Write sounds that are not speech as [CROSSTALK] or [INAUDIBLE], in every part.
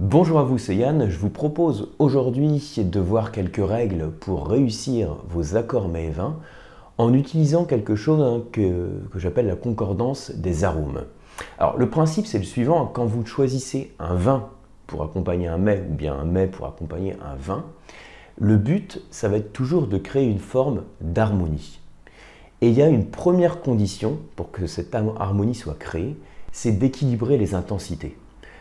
Bonjour à vous, c'est Yann. Je vous propose aujourd'hui de voir quelques règles pour réussir vos accords mets et vins en utilisant quelque chose hein, que, que j'appelle la concordance des arômes. Alors le principe c'est le suivant, quand vous choisissez un vin pour accompagner un mets ou bien un mets pour accompagner un vin, le but ça va être toujours de créer une forme d'harmonie. Et il y a une première condition pour que cette harmonie soit créée, c'est d'équilibrer les intensités.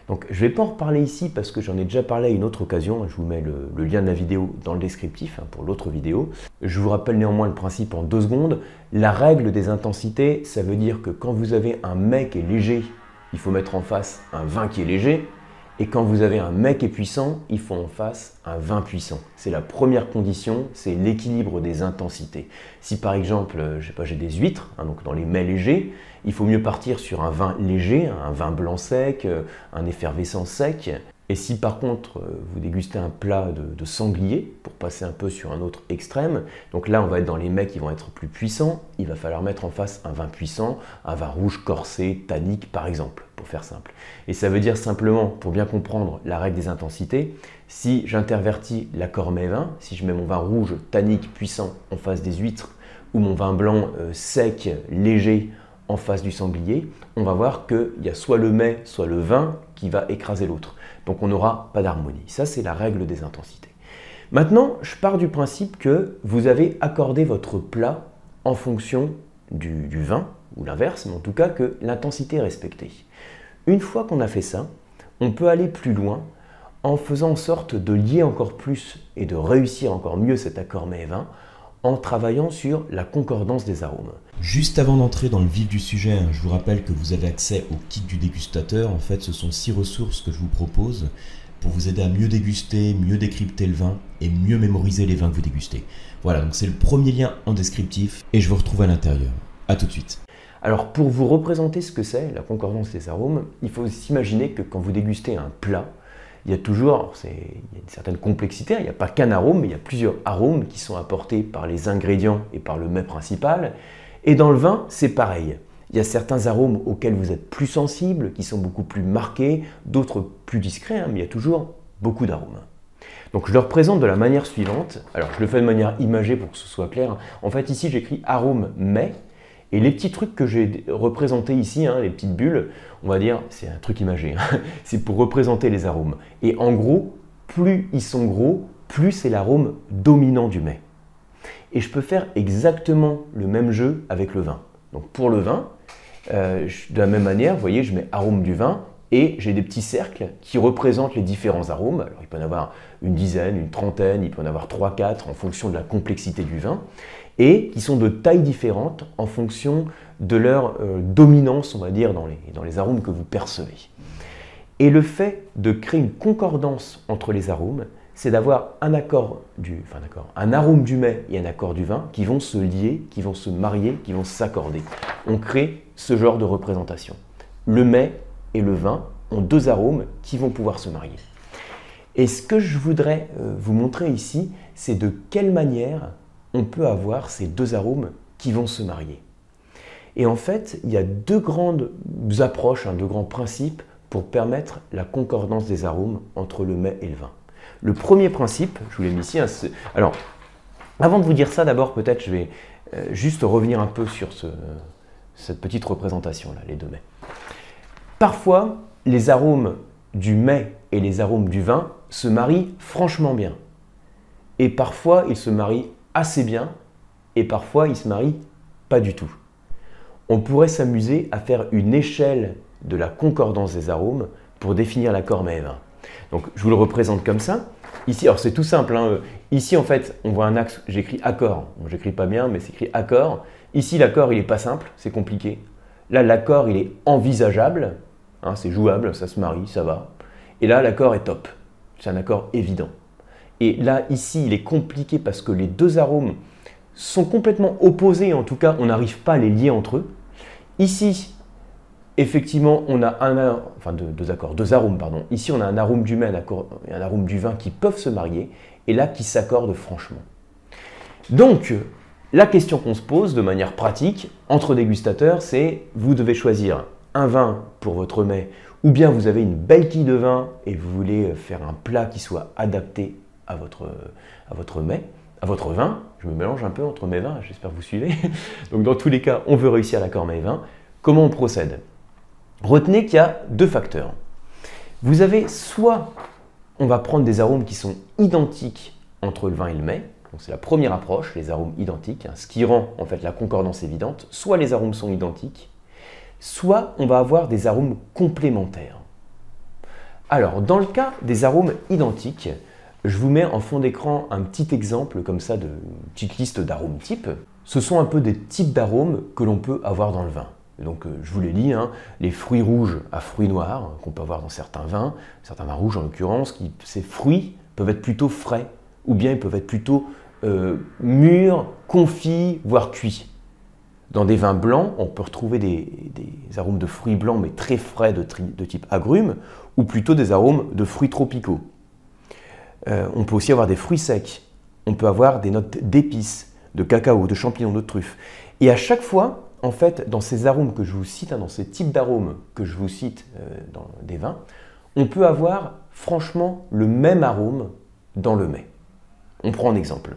Donc je ne vais pas en reparler ici parce que j'en ai déjà parlé à une autre occasion. Je vous mets le, lien de la vidéo dans le descriptif hein, pour l'autre vidéo. Je vous rappelle néanmoins le principe en deux secondes. La règle des intensités, ça veut dire que quand vous avez un mec qui est léger, il faut mettre en face un vin qui est léger. Et quand vous avez un mec qui est puissant, il faut en face un vin puissant. C'est la première condition, c'est l'équilibre des intensités. Si par exemple, euh, j'ai des huîtres, hein, donc dans les mets légers, il faut mieux partir sur un vin léger, un vin blanc sec, euh, un effervescent sec, et si par contre euh, vous dégustez un plat de, sanglier, pour passer un peu sur un autre extrême, donc là on va être dans les mets qui vont être plus puissants, il va falloir mettre en face un vin puissant, un vin rouge corsé, tannique par exemple, pour faire simple. Et ça veut dire simplement, pour bien comprendre la règle des intensités, si j'intervertis l'accord mets-vin, si je mets mon vin rouge tannique puissant en face des huîtres, ou mon vin blanc euh, sec, léger, en face du sanglier, on va voir qu'il y a soit le mets, soit le vin qui va écraser l'autre. Donc on n'aura pas d'harmonie. Ça, c'est la règle des intensités. Maintenant, je pars du principe que vous avez accordé votre plat en fonction du, vin, ou l'inverse, mais en tout cas que l'intensité est respectée. Une fois qu'on a fait ça, on peut aller plus loin en faisant en sorte de lier encore plus et de réussir encore mieux cet accord mets-vin en travaillant sur la concordance des arômes. Juste avant d'entrer dans le vif du sujet, hein, je vous rappelle que vous avez accès au kit du dégustateur. En fait, ce sont six ressources que je vous propose pour vous aider à mieux déguster, mieux décrypter le vin et mieux mémoriser les vins que vous dégustez. Voilà, donc c'est le premier lien en descriptif et je vous retrouve à l'intérieur. A tout de suite. Alors pour vous représenter ce que c'est la concordance des arômes, il faut s'imaginer que quand vous dégustez un plat, il y a toujours une certaine complexité, il n'y a pas qu'un arôme, il y a plusieurs arômes qui sont apportés par les ingrédients et par le mets principal. Et dans le vin, c'est pareil. Il y a certains arômes auxquels vous êtes plus sensibles, qui sont beaucoup plus marqués, d'autres plus discrets, hein, mais il y a toujours beaucoup d'arômes. Donc je le représente de la manière suivante. Alors je le fais de manière imagée pour que ce soit clair. En fait ici j'écris arôme mais et les petits trucs que j'ai représentés ici, hein, les petites bulles, on va dire, c'est un truc imagé, hein. [LAUGHS] c'est pour représenter les arômes. Et en gros, plus ils sont gros, plus c'est l'arôme dominant du mets. Et je peux faire exactement le même jeu avec le vin. Donc pour le vin, euh, de la même manière, vous voyez, je mets arôme du vin et j'ai des petits cercles qui représentent les différents arômes. Alors il peut en avoir une dizaine, une trentaine, il peut en avoir trois, quatre en fonction de la complexité du vin et qui sont de tailles différentes en fonction de leur euh, dominance, on va dire, dans les, arômes que vous percevez. Et le fait de créer une concordance entre les arômes, c'est d'avoir un accord du, enfin d'accord, un arôme du mets et un accord du vin qui vont se lier, qui vont se marier, qui vont s'accorder. On crée ce genre de représentation. Le mets et le vin ont deux arômes qui vont pouvoir se marier. Et ce que je voudrais euh, vous montrer ici, c'est de quelle manière on peut avoir ces deux arômes qui vont se marier. Et en fait, il y a deux grandes approches, hein, deux grands principes pour permettre la concordance des arômes entre le mets et le vin. Le premier principe, je vous l'ai mis ici, hein, alors avant de vous dire ça, d'abord peut-être je vais euh, juste revenir un peu sur cette petite représentation là, les deux mets. Parfois, les arômes du mets et les arômes du vin se marient franchement bien. Et parfois, ils se marient assez bien et parfois il se marie pas du tout. On pourrait s'amuser à faire une échelle de la concordance des arômes pour définir l'accord mets-vin. Donc je vous le représente comme ça. Ici, alors c'est tout simple. Hein. Ici en fait, on voit un axe, j'écris accord. Bon, j'écris pas bien, mais c'est écrit accord. Ici, l'accord il est pas simple, c'est compliqué. Là, l'accord il est envisageable, hein, c'est jouable, ça se marie, ça va. Et là, l'accord est top. C'est un accord évident. Et là, ici, il est compliqué parce que les deux arômes sont complètement opposés, en tout cas, on n'arrive pas à les lier entre eux. Ici, effectivement, on a un, enfin deux, accords, deux arômes, pardon. Ici, on a un arôme du mets et un arôme du vin qui peuvent se marier, et là, qui s'accordent franchement. Donc, la question qu'on se pose de manière pratique entre dégustateurs, c'est vous devez choisir un vin pour votre mets ou bien vous avez une belle quille de vin et vous voulez faire un plat qui soit adapté à votre, à mets, à votre vin. Je me mélange un peu entre mes vins, j'espère que vous suivez. [LAUGHS] Donc dans tous les cas, on veut réussir l'accord mets vin. Comment on procède? Retenez qu'il y a deux facteurs. Vous avez soit on va prendre des arômes qui sont identiques entre le vin et le mets, c'est la première approche, les arômes identiques, hein, ce qui rend en fait la concordance évidente. Soit les arômes sont identiques, soit on va avoir des arômes complémentaires. Alors, dans le cas des arômes identiques, je vous mets en fond d'écran un petit exemple comme ça de petite liste d'arômes types. Ce sont un peu des types d'arômes que l'on peut avoir dans le vin. Donc, euh, je vous les lis, hein. les fruits rouges à fruits noirs, qu'on peut avoir dans certains vins, certains vins rouges en l'occurrence, ces fruits peuvent être plutôt frais, ou bien ils peuvent être plutôt euh, mûrs, confits, voire cuits. Dans des vins blancs, on peut retrouver des, arômes de fruits blancs mais très frais de, type agrumes, ou plutôt des arômes de fruits tropicaux. Euh, on peut aussi avoir des fruits secs, on peut avoir des notes d'épices, de cacao, de champignons, de truffes. Et à chaque fois, en fait, dans ces arômes que je vous cite, hein, dans ces types d'arômes que je vous cite euh, dans des vins, on peut avoir franchement le même arôme dans le mets. On prend un exemple.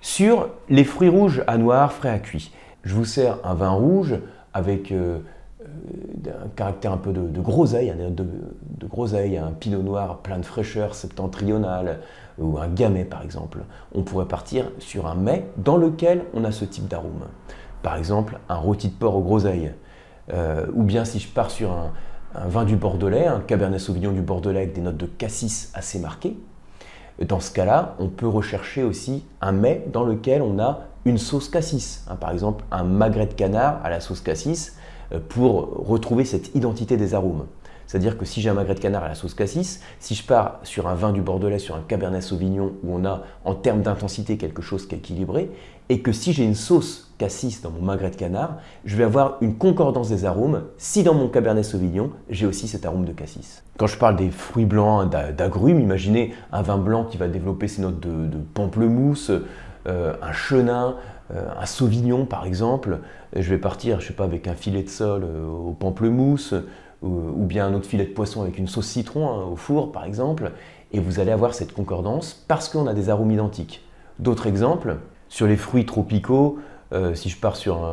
Sur les fruits rouges à noir, frais à cuit, je vous sers un vin rouge avec euh, euh, un caractère un peu de, groseille, de, de groseille, un pinot noir plein de fraîcheur septentrionale ou un gamay par exemple. On pourrait partir sur un mets dans lequel on a ce type d'arôme. Par exemple, un rôti de porc aux groseilles. Euh, ou bien si je pars sur un, un vin du Bordelais, un Cabernet Sauvignon du Bordelais avec des notes de cassis assez marquées, dans ce cas-là, on peut rechercher aussi un mets dans lequel on a une sauce cassis. Hein, par exemple, un magret de canard à la sauce cassis euh, pour retrouver cette identité des arômes. C'est-à-dire que si j'ai un magret de canard à la sauce cassis, si je pars sur un vin du Bordelais, sur un Cabernet Sauvignon, où on a en termes d'intensité quelque chose qui est équilibré, et que si j'ai une sauce cassis dans mon magret de canard, je vais avoir une concordance des arômes si dans mon Cabernet Sauvignon, j'ai aussi cet arôme de cassis. Quand je parle des fruits blancs, d'agrumes, imaginez un vin blanc qui va développer ses notes de, pamplemousse, euh, un chenin, euh, un sauvignon par exemple. Je vais partir, je sais avec un filet de sol euh, au pamplemousse, ou, bien un autre filet de poisson avec une sauce citron hein, au four par exemple, et vous allez avoir cette concordance parce qu'on a des arômes identiques. D'autres exemples, sur les fruits tropicaux, euh, si je pars sur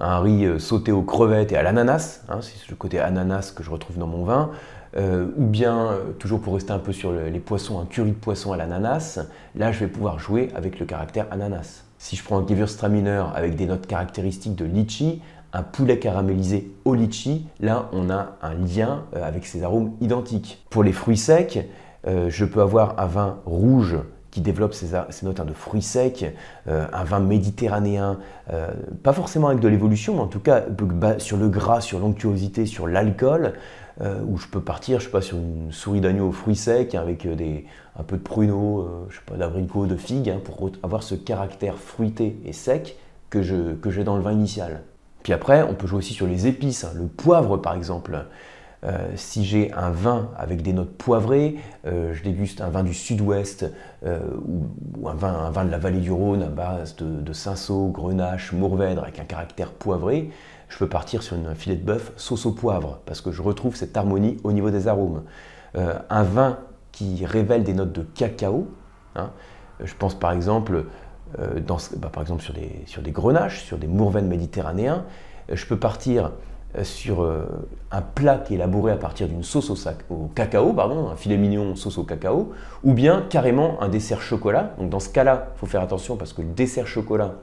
un, riz euh, sauté aux crevettes et à l'ananas, hein, c'est le côté ananas que je retrouve dans mon vin, euh, ou bien, toujours pour rester un peu sur les poissons, un curry de poisson à l'ananas, là je vais pouvoir jouer avec le caractère ananas. Si je prends un Gewürztraminer avec des notes caractéristiques de litchi, un poulet caramélisé au litchi, là on a un lien avec ces arômes identiques. Pour les fruits secs, je peux avoir un vin rouge qui développe ces, notes hein, de fruits secs, euh, un vin méditerranéen, euh, pas forcément avec de l'évolution, mais en tout cas sur le gras, sur l'onctuosité, sur l'alcool, euh, où je peux partir, je sais pas, sur une souris d'agneau aux fruits secs avec des, un peu de pruneaux, je sais pas, d'abricots, de figues, hein, pour avoir ce caractère fruité et sec que j'ai dans le vin initial. Puis après, on peut jouer aussi sur les épices, hein. le poivre par exemple. Euh, si j'ai un vin avec des notes poivrées, euh, je déguste un vin du sud-ouest euh, ou, un, vin, de la vallée du Rhône à base de, de cinsault, grenache, mourvèdre avec un caractère poivré, je peux partir sur un filet de bœuf sauce au poivre parce que je retrouve cette harmonie au niveau des arômes. un vin qui révèle des notes de cacao, hein, je pense par exemple, bah, par exemple sur des, grenaches, sur des mourvèdres méditerranéens, je peux partir euh, sur euh, un plat qui est élaboré à partir d'une sauce au, cacao, pardon, un filet mignon sauce au cacao, ou bien carrément un dessert chocolat. Donc dans ce cas-là, il faut faire attention parce que le dessert chocolat,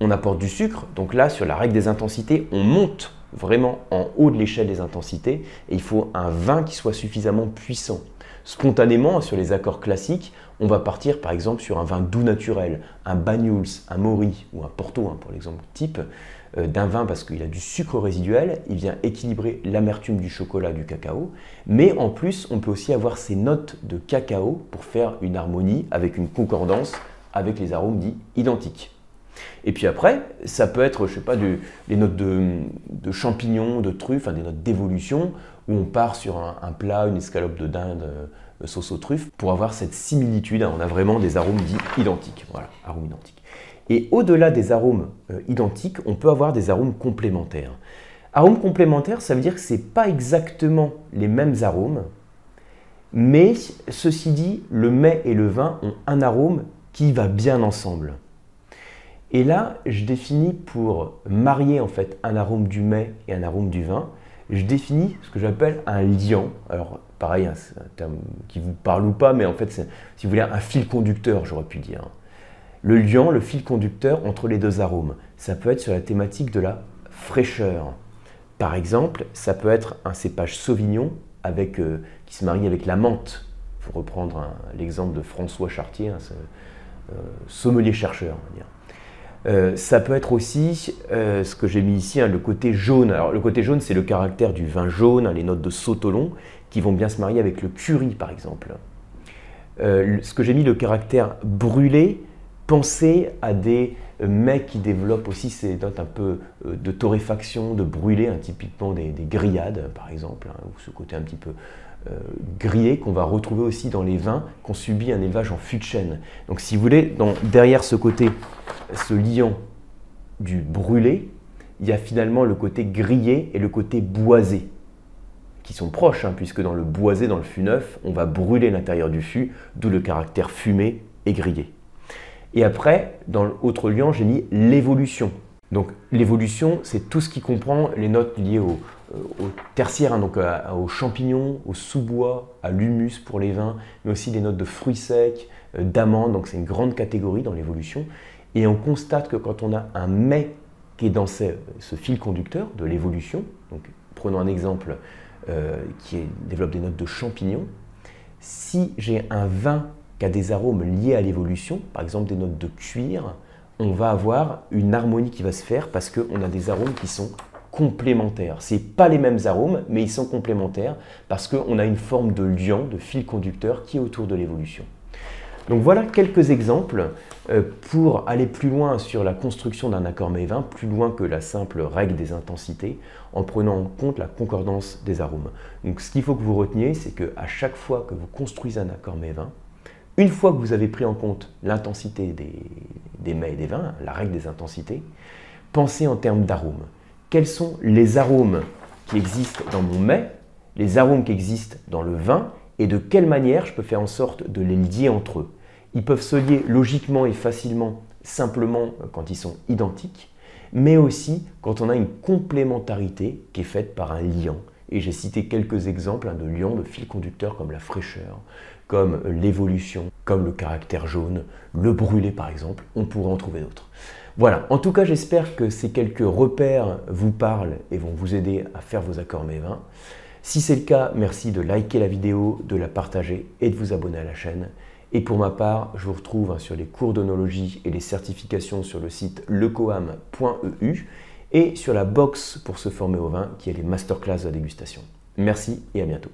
on apporte du sucre. Donc là, sur la règle des intensités, on monte vraiment en haut de l'échelle des intensités et il faut un vin qui soit suffisamment puissant. Spontanément, sur les accords classiques, on va partir par exemple sur un vin doux naturel, un Banyuls, un Mori ou un Porto hein, pour l'exemple type. Euh, d'un vin parce qu'il a du sucre résiduel, il vient équilibrer l'amertume du chocolat, du cacao, mais en plus on peut aussi avoir ces notes de cacao pour faire une harmonie avec une concordance avec les arômes dits identiques. Et puis après, ça peut être, je sais pas, des notes de, champignons, de truffes, des notes d'évolution, où on part sur un, plat, une escalope de dinde euh, sauce aux truffes, pour avoir cette similitude. Hein. on a vraiment des arômes dits identiques. Voilà, arômes identiques. Et au-delà des arômes euh, identiques, on peut avoir des arômes complémentaires. Arômes complémentaires, ça veut dire que ce n'est pas exactement les mêmes arômes, mais ceci dit, le mets et le vin ont un arôme qui va bien ensemble. Et là, je définis pour marier en fait un arôme du mets et un arôme du vin, je définis ce que j'appelle un liant. Alors, pareil, hein, c'est un terme qui vous parle ou pas, mais en fait, c'est, si vous voulez, un fil conducteur, j'aurais pu dire. Le liant, le fil conducteur entre les deux arômes, ça peut être sur la thématique de la fraîcheur. Par exemple, ça peut être un cépage sauvignon avec, euh, qui se marie avec la menthe. Faut reprendre l'exemple de François Chartier, hein, euh, sommelier-chercheur. Euh, ça peut être aussi ce que j'ai mis ici, hein, le côté jaune. Alors le côté jaune, c'est le caractère du vin jaune, hein, les notes de sautolon, qui vont bien se marier avec le curry, par exemple. ce que j'ai mis, le caractère brûlé, pensez à des mets qui développent aussi ces notes un peu euh, de torréfaction, de brûlé, hein, typiquement des, grillades par exemple, ou ce côté un petit peu euh, grillé qu'on va retrouver aussi dans les vins qu'on subit un élevage en fût de chêne. Donc si vous voulez, derrière ce côté, ce liant du brûlé, il y a finalement le côté grillé et le côté boisé qui sont proches, hein, puisque dans le boisé, dans le fût neuf, on va brûler l'intérieur du fût, d'où le caractère fumé et grillé. Et après, dans l'autre lien, j'ai mis l'évolution. Donc l'évolution, c'est tout ce qui comprend les notes liées au, euh, tertiaire, hein, donc aux champignons, au sous-bois, à l'humus pour les vins, mais aussi des notes de fruits secs, euh, d'amandes, donc c'est une grande catégorie dans l'évolution. Et on constate que quand on a un mets qui est dans ce, fil conducteur de l'évolution, donc prenons un exemple euh, qui développe des notes de champignons, si j'ai un vin qu'à des arômes liés à l'évolution, par exemple des notes de cuir, on va avoir une harmonie qui va se faire parce qu'on a des arômes qui sont complémentaires. Ce pas les mêmes arômes, mais ils sont complémentaires parce qu'on a une forme de liant, de fil conducteur qui est autour de l'évolution. Donc voilà quelques exemples euh, pour aller plus loin sur la construction d'un accord mets-vin, plus loin que la simple règle des intensités, en prenant en compte la concordance des arômes. Donc ce qu'il faut que vous reteniez, c'est qu'à chaque fois que vous construisez un accord mets-vin, une fois que vous avez pris en compte l'intensité des, mets et des vins, la règle des intensités, pensez en termes d'arômes. Quels sont les arômes qui existent dans mon mets, les arômes qui existent dans le vin, et de quelle manière je peux faire en sorte de les lier entre eux? Ils peuvent se lier logiquement et facilement, simplement quand ils sont identiques, mais aussi quand on a une complémentarité qui est faite par un liant. Et j'ai cité quelques exemples hein, de liants de fil conducteur comme la fraîcheur, comme l'évolution, comme le caractère jaune, le brûlé par exemple, on pourrait en trouver d'autres. Voilà, en tout cas j'espère que ces quelques repères vous parlent et vont vous aider à faire vos accords mes-vins. Si c'est le cas, merci de liker la vidéo, de la partager et de vous abonner à la chaîne. Et pour ma part, je vous retrouve hein, sur les cours d'onologie et les certifications sur le site lecoam.eu et sur la box pour se former au vin qui est les masterclass de dégustation. Merci et à bientôt.